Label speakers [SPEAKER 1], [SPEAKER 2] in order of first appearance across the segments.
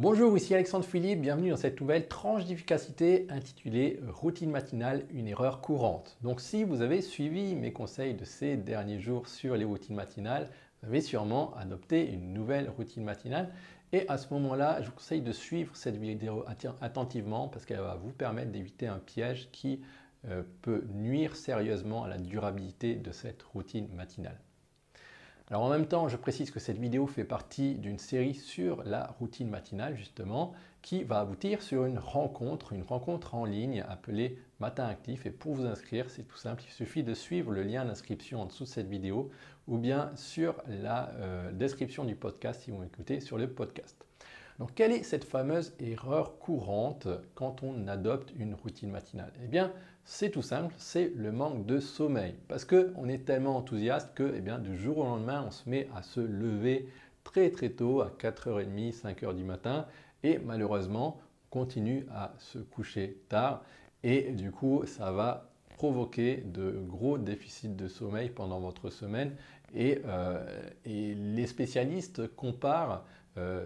[SPEAKER 1] Bonjour, ici Alexandre Philippe, bienvenue dans cette nouvelle tranche d'efficacité intitulée Routine matinale, une erreur courante. Donc si vous avez suivi mes conseils de ces derniers jours sur les routines matinales, vous avez sûrement adopté une nouvelle routine matinale et à ce moment-là, je vous conseille de suivre cette vidéo attentivement parce qu'elle va vous permettre d'éviter un piège qui euh, peut nuire sérieusement à la durabilité de cette routine matinale. Alors en même temps, je précise que cette vidéo fait partie d'une série sur la routine matinale justement qui va aboutir sur une rencontre, une rencontre en ligne appelée Matin Actif. Et pour vous inscrire, c'est tout simple, il suffit de suivre le lien d'inscription en dessous de cette vidéo ou bien sur la euh, description du podcast si vous m'écoutez sur le podcast. Donc quelle est cette fameuse erreur courante quand on adopte une routine matinale? Eh bien c'est tout simple, c'est le manque de sommeil. Parce qu'on est tellement enthousiaste que eh bien, du jour au lendemain on se met à se lever très très tôt à 4h30, 5h du matin et malheureusement on continue à se coucher tard. Et du coup ça va provoquer de gros déficits de sommeil pendant votre semaine. Et, euh, les spécialistes comparent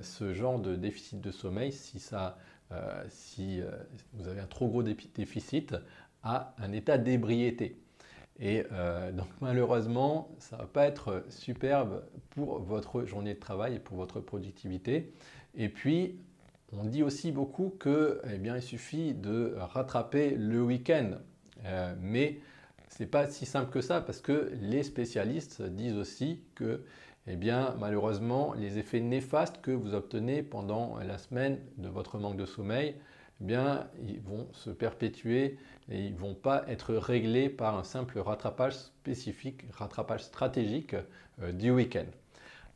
[SPEAKER 1] ce genre de déficit de sommeil si, ça, euh, si vous avez un trop gros déficit à un état d'ébriété. Et donc malheureusement, ça ne va pas être superbe pour votre journée de travail et pour votre productivité. Et puis, on dit aussi beaucoup qu'il eh bien, il suffit de rattraper le week-end. Euh, mais ce n'est pas si simple que ça parce que les spécialistes disent aussi que eh bien, malheureusement, les effets néfastes que vous obtenez pendant la semaine de votre manque de sommeil, eh bien, ils vont se perpétuer et ils ne vont pas être réglés par un simple rattrapage spécifique, rattrapage stratégique euh, du week-end.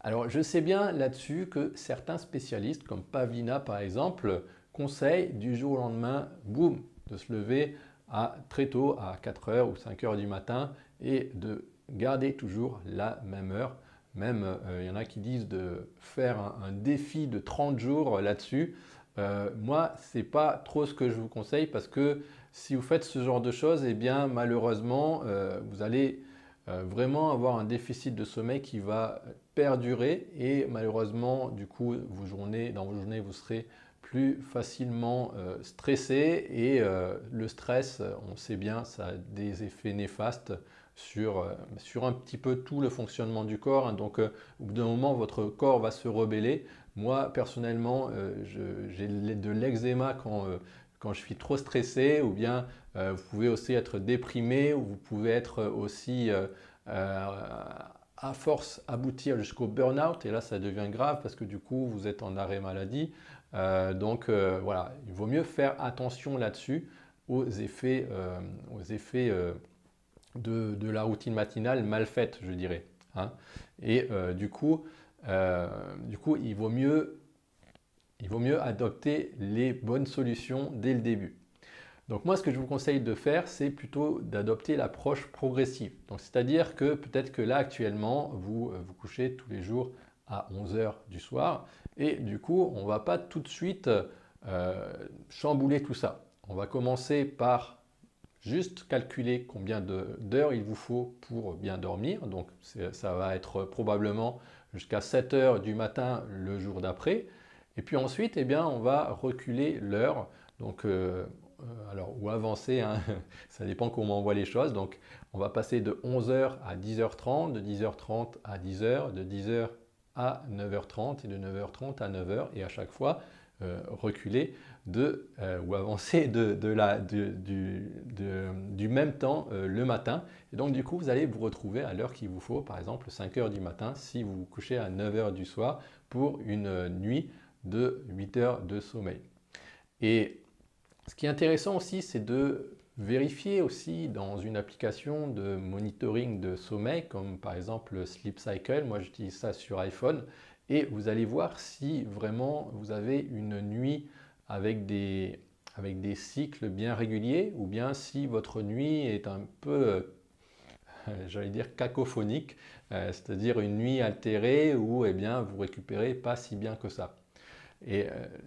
[SPEAKER 1] Alors, je sais bien là-dessus que certains spécialistes, comme Pavina par exemple, conseillent du jour au lendemain, boum, de se lever à très tôt, à 4h ou 5h du matin, et de garder toujours la même heure. Même, euh, il y en a qui disent de faire un, défi de 30 jours là-dessus. Euh, moi, ce n'est pas trop ce que je vous conseille parce que si vous faites ce genre de choses, eh bien, malheureusement, euh, vous allez vraiment avoir un déficit de sommeil qui va perdurer et malheureusement, du coup, vos journées, dans vos journées, vous serez plus facilement euh, stressé et euh, le stress, on sait bien, ça a des effets néfastes sur, euh, sur un petit peu tout le fonctionnement du corps. Donc au bout d'un moment, votre corps va se rebeller. Moi, personnellement, j'ai de l'eczéma quand, je suis trop stressé ou bien vous pouvez aussi être déprimé ou vous pouvez être aussi à force aboutir jusqu'au burn-out et là ça devient grave parce que du coup vous êtes en arrêt maladie euh, donc euh, voilà, il vaut mieux faire attention là-dessus aux effets, euh, aux effets de, la routine matinale mal faite, je dirais. Hein. Et du coup, du coup il, vaut mieux, il vaut mieux adopter les bonnes solutions dès le début. Donc moi, ce que je vous conseille de faire, c'est plutôt d'adopter l'approche progressive. Donc c'est-à-dire que peut-être que là, actuellement, vous vous couchez tous les jours à 11h du soir. Et du coup, on ne va pas tout de suite euh, chambouler tout ça. On va commencer par juste calculer combien d'heures il vous faut pour bien dormir. Donc ça va être probablement jusqu'à 7 heures du matin le jour d'après. Et puis ensuite, eh bien, on va reculer l'heure. Donc, euh, euh, alors, ou avancer, hein. ça dépend comment on voit les choses. Donc, on va passer de 11h à 10h30, de 10h30 à 10h, de 10h à 9h30 et de 9h30 à 9h et à chaque fois euh, reculer de, euh, ou avancer de, la, du, du, même temps euh, le matin. Et donc du coup, vous allez vous retrouver à l'heure qu'il vous faut, par exemple 5h du matin si vous vous couchez à 9h du soir pour une nuit de 8 heures de sommeil. Et ce qui est intéressant aussi, c'est de Vérifiez aussi dans une application de monitoring de sommeil, comme par exemple Sleep Cycle, moi j'utilise ça sur iPhone, et vous allez voir si vraiment vous avez une nuit avec des, avec des cycles bien réguliers, ou bien si votre nuit est un peu, euh, j'allais dire, cacophonique, euh, c'est-à-dire une nuit altérée où eh bien, vous récupérez pas si bien que ça. Et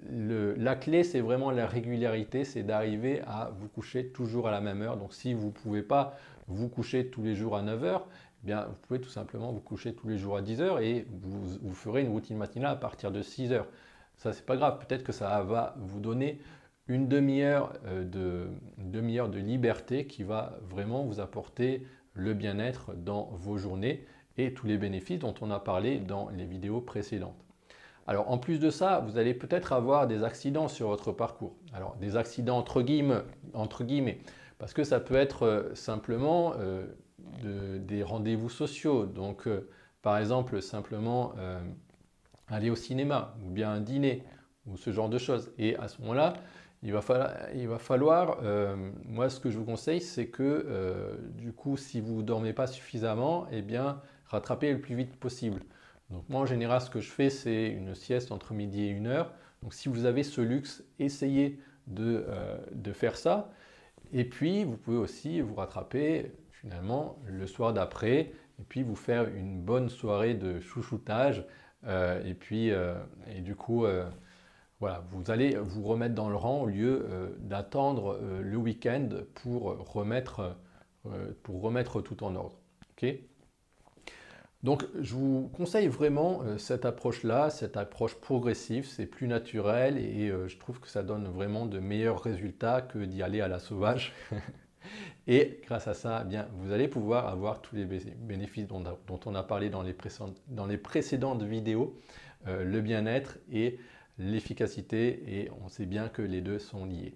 [SPEAKER 1] euh, la clé, c'est vraiment la régularité, c'est d'arriver à vous coucher toujours à la même heure. Donc si vous ne pouvez pas vous coucher tous les jours à 9 heures, eh bien, vous pouvez tout simplement vous coucher tous les jours à 10 heures et vous, ferez une routine matinale à partir de 6 heures. Ça, c'est pas grave. Peut-être que ça va vous donner une demi-heure euh, de, demi de liberté qui va vraiment vous apporter le bien-être dans vos journées et tous les bénéfices dont on a parlé dans les vidéos précédentes. Alors en plus de ça, vous allez peut-être avoir des accidents sur votre parcours. Alors des accidents entre guillemets, entre guillemets parce que ça peut être euh, simplement euh, des rendez-vous sociaux. Donc par exemple simplement aller au cinéma ou bien un dîner ou ce genre de choses. Et à ce moment-là, il va falloir, euh, moi ce que je vous conseille, c'est que euh, du coup, si vous ne dormez pas suffisamment, eh bien, rattrapez le plus vite possible. Donc moi, en général, ce que je fais, c'est une sieste entre midi et une heure. Donc si vous avez ce luxe, essayez de, euh, de faire ça. Et puis, vous pouvez aussi vous rattraper finalement le soir d'après et puis vous faire une bonne soirée de chouchoutage. Et puis, et du coup, voilà, vous allez vous remettre dans le rang au lieu euh, d'attendre euh, le week-end pour remettre, euh, pour remettre tout en ordre. donc je vous conseille vraiment cette approche-là, cette approche progressive, c'est plus naturel et je trouve que ça donne vraiment de meilleurs résultats que d'y aller à la sauvage. et grâce à ça, eh bien, vous allez pouvoir avoir tous les bénéfices dont, on a parlé dans les, précédentes vidéos, le bien-être et l'efficacité et on sait bien que les deux sont liés.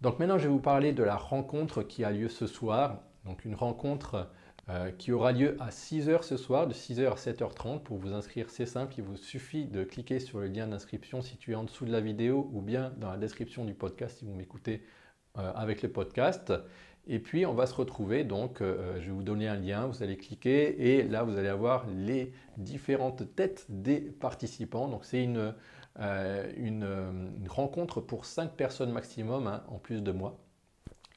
[SPEAKER 1] Donc maintenant je vais vous parler de la rencontre qui a lieu ce soir. Donc une rencontre euh, qui aura lieu à 6h ce soir, de 6h à 7h30. Pour vous inscrire, c'est simple, il vous suffit de cliquer sur le lien d'inscription situé en dessous de la vidéo ou bien dans la description du podcast si vous m'écoutez euh, avec le podcast. Et puis on va se retrouver, donc euh, je vais vous donner un lien, vous allez cliquer et là vous allez avoir les différentes têtes des participants. Donc c'est une, euh, une, rencontre pour 5 personnes maximum, hein, en plus de moi.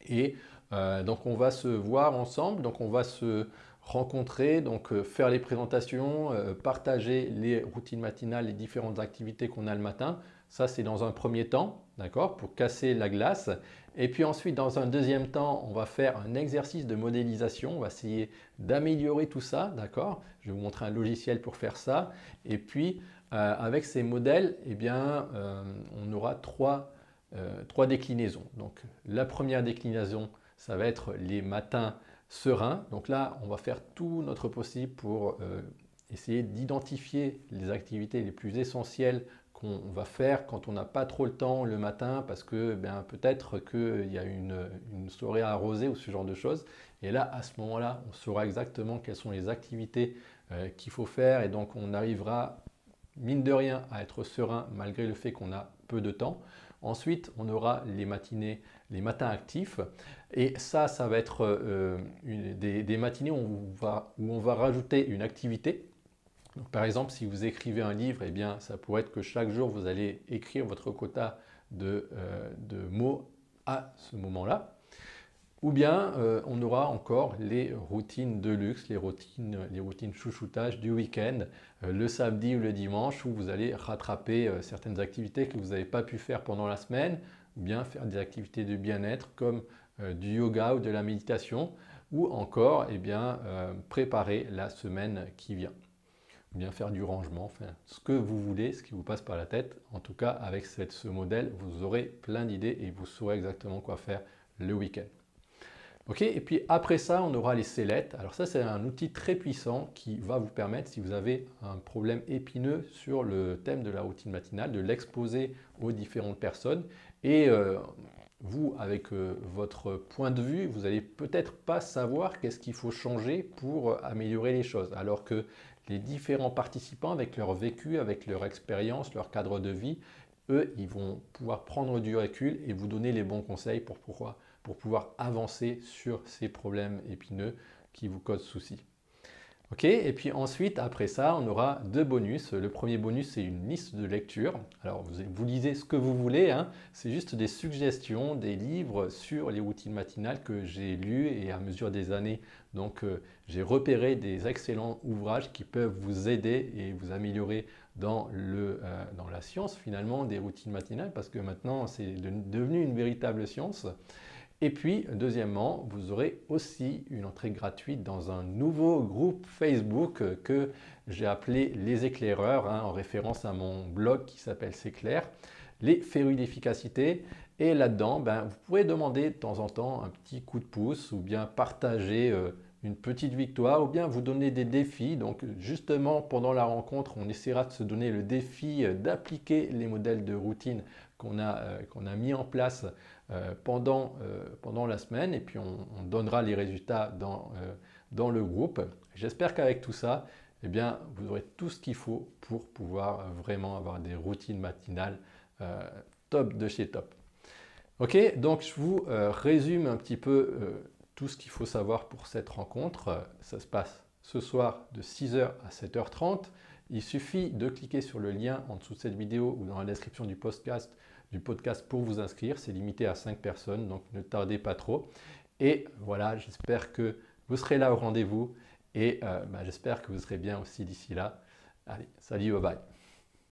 [SPEAKER 1] Et euh, donc on va se voir ensemble, donc on va se rencontrer, donc euh, faire les présentations, partager les routines matinales, les différentes activités qu'on a le matin. Ça, c'est dans un premier temps, d'accord, pour casser la glace. Et puis ensuite, dans un deuxième temps, on va faire un exercice de modélisation. On va essayer d'améliorer tout ça, d'accord Je vais vous montrer un logiciel pour faire ça. Et puis, euh, avec ces modèles, eh bien, euh, on aura trois, euh, trois, déclinaisons. Donc, la première déclinaison, ça va être les matins sereins. Donc là, on va faire tout notre possible pour essayer d'identifier les activités les plus essentielles qu'on va faire quand on n'a pas trop le temps le matin parce que ben, peut-être qu'il y a une, une, soirée arrosée ou ce genre de choses. Et là, à ce moment-là, on saura exactement quelles sont les activités qu'il faut faire et donc on arrivera mine de rien, à être serein malgré le fait qu'on a peu de temps. Ensuite, on aura les matinées, les matins actifs. Et ça, ça va être euh, des, matinées où on, va, rajouter une activité. par exemple, si vous écrivez un livre, eh bien, ça pourrait être que chaque jour, vous allez écrire votre quota de, euh, de mots à ce moment-là. Ou bien euh, on aura encore les routines de luxe, les routines, les routines chouchoutage du week-end, euh, le samedi ou le dimanche où vous allez rattraper euh, certaines activités que vous n'avez pas pu faire pendant la semaine, ou bien faire des activités de bien-être comme du yoga ou de la méditation, ou encore eh bien, préparer la semaine qui vient, ou bien faire du rangement, enfin, ce que vous voulez, ce qui vous passe par la tête. En tout cas, avec ce modèle, vous aurez plein d'idées et vous saurez exactement quoi faire le week-end et puis après ça, on aura les sellettes. Alors ça, c'est un outil très puissant qui va vous permettre, si vous avez un problème épineux sur le thème de la routine matinale, de l'exposer aux différentes personnes. Et euh, vous, avec euh, votre point de vue, vous n'allez peut-être pas savoir qu'est-ce qu'il faut changer pour améliorer les choses. Alors que les différents participants, avec leur vécu, avec leur expérience, leur cadre de vie, eux, ils vont pouvoir prendre du recul et vous donner les bons conseils pour pouvoir pour pouvoir avancer sur ces problèmes épineux qui vous causent souci. Ok, et puis ensuite, après ça, on aura deux bonus. Le premier bonus, c'est une liste de lecture. Alors, vous, lisez ce que vous voulez. Hein. C'est juste des suggestions, des livres sur les routines matinales que j'ai lus et à mesure des années. Donc, euh, j'ai repéré des excellents ouvrages qui peuvent vous aider et vous améliorer dans, le, euh, dans la science finalement des routines matinales parce que maintenant, c'est devenu une véritable science. Et puis, deuxièmement, vous aurez aussi une entrée gratuite dans un nouveau groupe Facebook que j'ai appelé Les éclaireurs, hein, en référence à mon blog qui s'appelle C'est les férus d'efficacité. Et là-dedans, ben, vous pouvez demander de temps en temps un petit coup de pouce ou bien partager euh, une petite victoire ou bien vous donner des défis. Donc justement, pendant la rencontre, on essaiera de se donner le défi euh, d'appliquer les modèles de routine qu'on a, euh, qu'on a mis en place pendant, pendant la semaine et puis on, on donnera les résultats dans, le groupe. J'espère qu'avec tout ça, eh bien, vous aurez tout ce qu'il faut pour pouvoir vraiment avoir des routines matinales top de chez top. Ok, donc je vous euh, résume un petit peu euh, tout ce qu'il faut savoir pour cette rencontre. Ça se passe ce soir de 6h à 7h30. Il suffit de cliquer sur le lien en dessous de cette vidéo ou dans la description du podcast, pour vous inscrire. C'est limité à 5 personnes, donc ne tardez pas trop. Et voilà, j'espère que vous serez là au rendez-vous et euh, bah, j'espère que vous serez bien aussi d'ici là. Allez, salut, bye bye.